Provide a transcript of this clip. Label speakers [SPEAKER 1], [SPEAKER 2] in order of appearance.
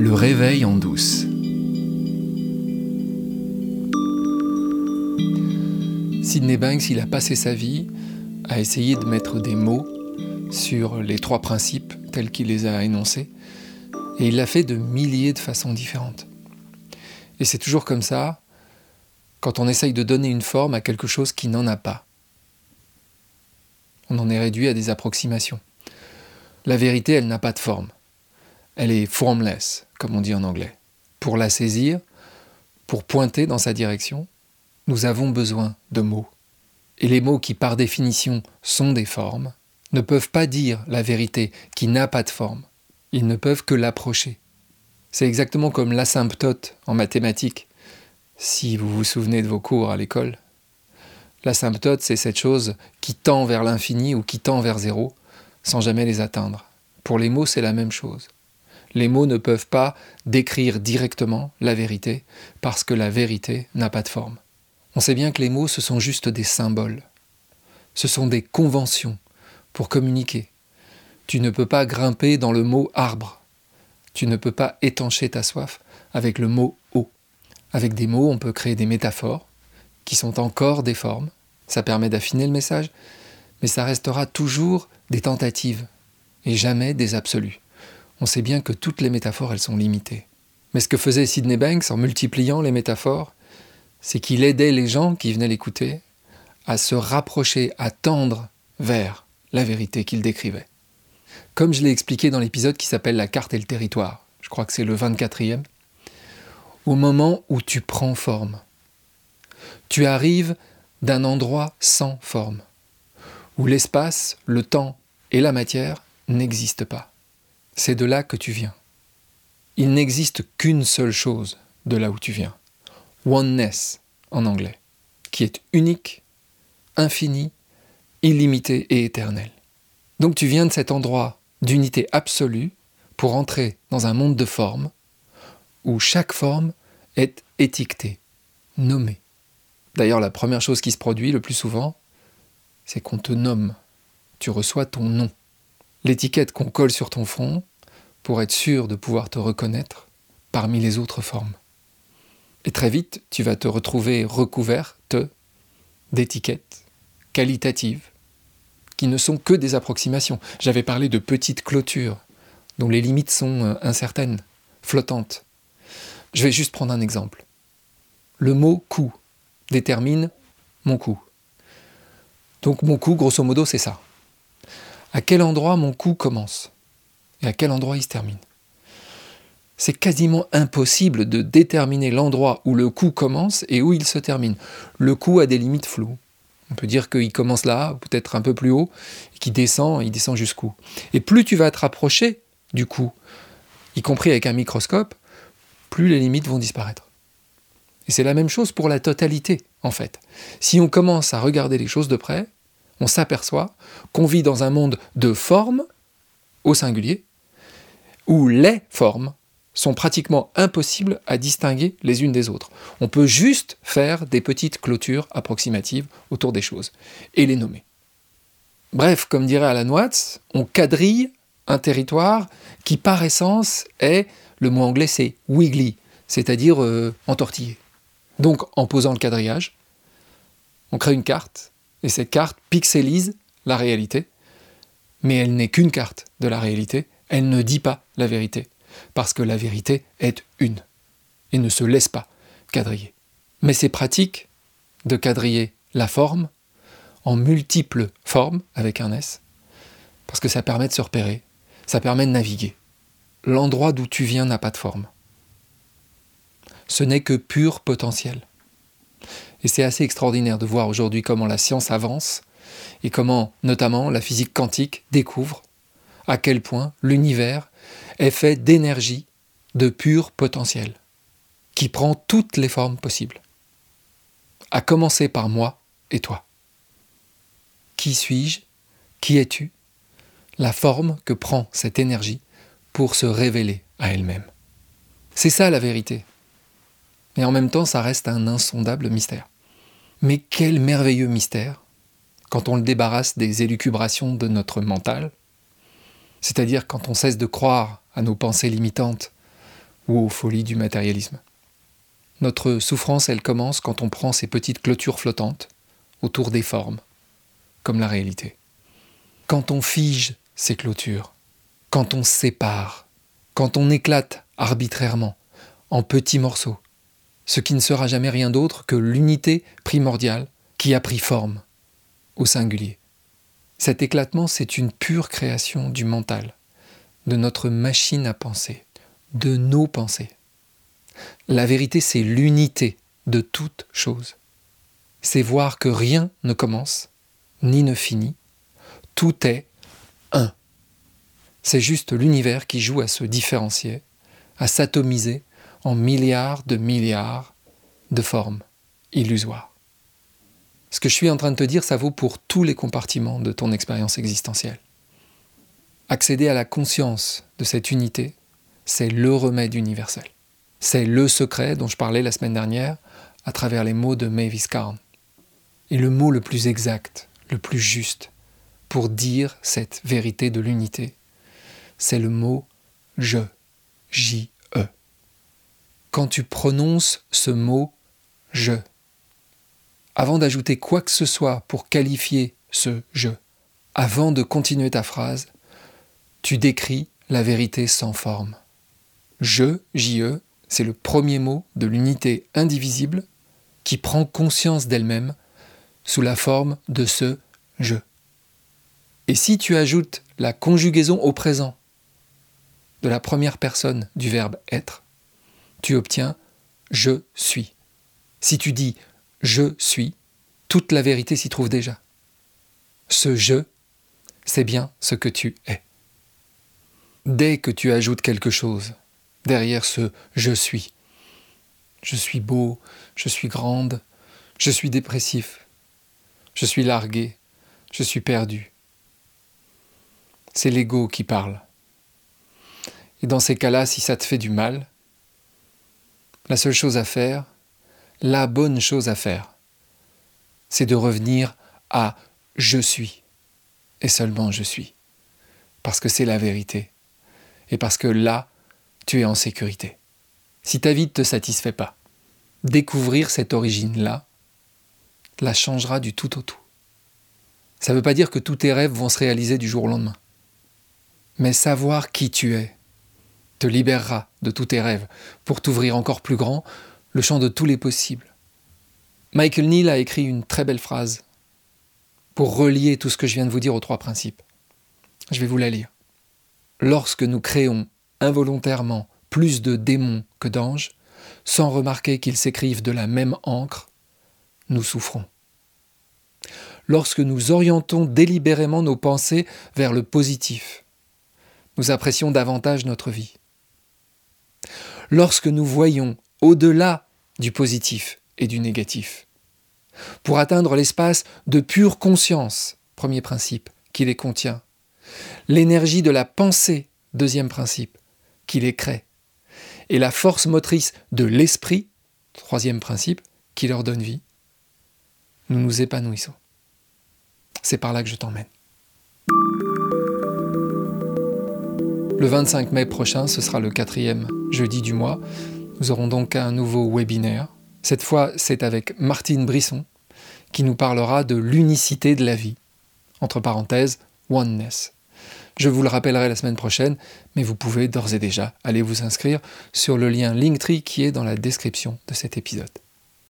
[SPEAKER 1] Le réveil en douce. Sidney Banks, il a passé sa vie à essayer de mettre des mots sur les trois principes tels qu'il les a énoncés, et il l'a fait de milliers de façons différentes. Et c'est toujours comme ça quand on essaye de donner une forme à quelque chose qui n'en a pas. On en est réduit à des approximations. La vérité, elle n'a pas de forme. Elle est formless, comme on dit en anglais. Pour la saisir, pour pointer dans sa direction, nous avons besoin de mots. Et les mots qui, par définition, sont des formes, ne peuvent pas dire la vérité qui n'a pas de forme. Ils ne peuvent que l'approcher. C'est exactement comme l'asymptote en mathématiques, si vous vous souvenez de vos cours à l'école. L'asymptote, c'est cette chose qui tend vers l'infini ou qui tend vers zéro, sans jamais les atteindre. Pour les mots, c'est la même chose. Les mots ne peuvent pas décrire directement la vérité, parce que la vérité n'a pas de forme. On sait bien que les mots, ce sont juste des symboles. Ce sont des conventions pour communiquer. Tu ne peux pas grimper dans le mot arbre. Tu ne peux pas étancher ta soif avec le mot eau. Avec des mots, on peut créer des métaphores qui sont encore des formes. Ça permet d'affiner le message, mais ça restera toujours des tentatives et jamais des absolus. On sait bien que toutes les métaphores, elles sont limitées. Mais ce que faisait Sidney Banks en multipliant les métaphores, c'est qu'il aidait les gens qui venaient l'écouter à se rapprocher, à tendre vers la vérité qu'il décrivait. Comme je l'ai expliqué dans l'épisode qui s'appelle La carte et le territoire, je crois que c'est le 24e, au moment où tu prends forme, tu arrives d'un endroit sans forme, où l'espace, le temps et la matière n'existent pas. C'est de là que tu viens. Il n'existe qu'une seule chose de là où tu viens. Oneness en anglais, qui est unique, infini, illimité et éternel. Donc tu viens de cet endroit d'unité absolue pour entrer dans un monde de formes où chaque forme est étiquetée, nommée. D'ailleurs, la première chose qui se produit le plus souvent, c'est qu'on te nomme. Tu reçois ton nom. L'étiquette qu'on colle sur ton front pour être sûr de pouvoir te reconnaître parmi les autres formes. Et très vite, tu vas te retrouver recouverte d'étiquettes qualitatives qui ne sont que des approximations. J'avais parlé de petites clôtures dont les limites sont euh, incertaines, flottantes. Je vais juste prendre un exemple. Le mot coup détermine mon coup. Donc mon coup, grosso modo, c'est ça. À quel endroit mon coup commence et à quel endroit il se termine? C'est quasiment impossible de déterminer l'endroit où le coup commence et où il se termine. Le coup a des limites floues. On peut dire qu'il commence là, peut-être un peu plus haut, et qu'il descend, il descend jusqu'où. Et plus tu vas te rapprocher du coup, y compris avec un microscope, plus les limites vont disparaître. Et c'est la même chose pour la totalité, en fait. Si on commence à regarder les choses de près, on s'aperçoit qu'on vit dans un monde de formes, au singulier, où les formes sont pratiquement impossibles à distinguer les unes des autres. On peut juste faire des petites clôtures approximatives autour des choses et les nommer. Bref, comme dirait Alan Watts, on quadrille un territoire qui par essence est, le mot anglais c'est wiggly, c'est-à-dire euh, entortillé. Donc en posant le quadrillage, on crée une carte et cette carte pixelise la réalité, mais elle n'est qu'une carte de la réalité, elle ne dit pas la vérité parce que la vérité est une, et ne se laisse pas quadriller. Mais c'est pratique de quadriller la forme en multiples formes avec un S, parce que ça permet de se repérer, ça permet de naviguer. L'endroit d'où tu viens n'a pas de forme. Ce n'est que pur potentiel. Et c'est assez extraordinaire de voir aujourd'hui comment la science avance et comment notamment la physique quantique découvre à quel point l'univers est fait d'énergie, de pur potentiel, qui prend toutes les formes possibles. À commencer par moi et toi. Qui suis-je? Qui es-tu? La forme que prend cette énergie pour se révéler à elle-même. C'est ça la vérité. Mais en même temps, ça reste un insondable mystère. Mais quel merveilleux mystère quand on le débarrasse des élucubrations de notre mental, c'est-à-dire quand on cesse de croire à nos pensées limitantes ou aux folies du matérialisme. Notre souffrance, elle commence quand on prend ces petites clôtures flottantes autour des formes, comme la réalité. Quand on fige ces clôtures, quand on sépare, quand on éclate arbitrairement en petits morceaux, ce qui ne sera jamais rien d'autre que l'unité primordiale qui a pris forme au singulier. Cet éclatement, c'est une pure création du mental, de notre machine à penser, de nos pensées. La vérité, c'est l'unité de toute chose. C'est voir que rien ne commence, ni ne finit. Tout est un. C'est juste l'univers qui joue à se différencier, à s'atomiser en milliards de milliards de formes illusoires. Ce que je suis en train de te dire, ça vaut pour tous les compartiments de ton expérience existentielle. Accéder à la conscience de cette unité, c'est le remède universel. C'est le secret dont je parlais la semaine dernière à travers les mots de Mavis Carn. Et le mot le plus exact, le plus juste, pour dire cette vérité de l'unité, c'est le mot je, J-E. Quand tu prononces ce mot je, avant d'ajouter quoi que ce soit pour qualifier ce je, avant de continuer ta phrase, tu décris la vérité sans forme. Je, J-E, c'est le premier mot de l'unité indivisible qui prend conscience d'elle-même sous la forme de ce je. Et si tu ajoutes la conjugaison au présent de la première personne du verbe être, tu obtiens je suis. Si tu dis je suis, toute la vérité s'y trouve déjà. Ce je, c'est bien ce que tu es. Dès que tu ajoutes quelque chose, derrière ce je suis. Je suis beau, je suis grande, je suis dépressif, je suis largué, je suis perdu. C'est l'ego qui parle. Et dans ces cas-là, si ça te fait du mal, la seule chose à faire, la bonne chose à faire, c'est de revenir à je suis, et seulement je suis, parce que c'est la vérité, et parce que là, tu es en sécurité. Si ta vie ne te satisfait pas, découvrir cette origine-là la changera du tout au tout. Ça ne veut pas dire que tous tes rêves vont se réaliser du jour au lendemain. Mais savoir qui tu es te libérera de tous tes rêves pour t'ouvrir encore plus grand le champ de tous les possibles. Michael Neal a écrit une très belle phrase pour relier tout ce que je viens de vous dire aux trois principes. Je vais vous la lire. Lorsque nous créons involontairement plus de démons que d'anges, sans remarquer qu'ils s'écrivent de la même encre, nous souffrons. Lorsque nous orientons délibérément nos pensées vers le positif, nous apprécions davantage notre vie. Lorsque nous voyons au-delà du positif et du négatif, pour atteindre l'espace de pure conscience, premier principe, qui les contient, l'énergie de la pensée, deuxième principe, qui les crée, et la force motrice de l'esprit, troisième principe, qui leur donne vie, nous nous épanouissons. C'est par là que je t'emmène. Le 25 mai prochain, ce sera le quatrième jeudi du mois. Nous aurons donc un nouveau webinaire. Cette fois, c'est avec Martine Brisson, qui nous parlera de l'unicité de la vie. Entre parenthèses, oneness. Je vous le rappellerai la semaine prochaine, mais vous pouvez d'ores et déjà aller vous inscrire sur le lien Linktree qui est dans la description de cet épisode.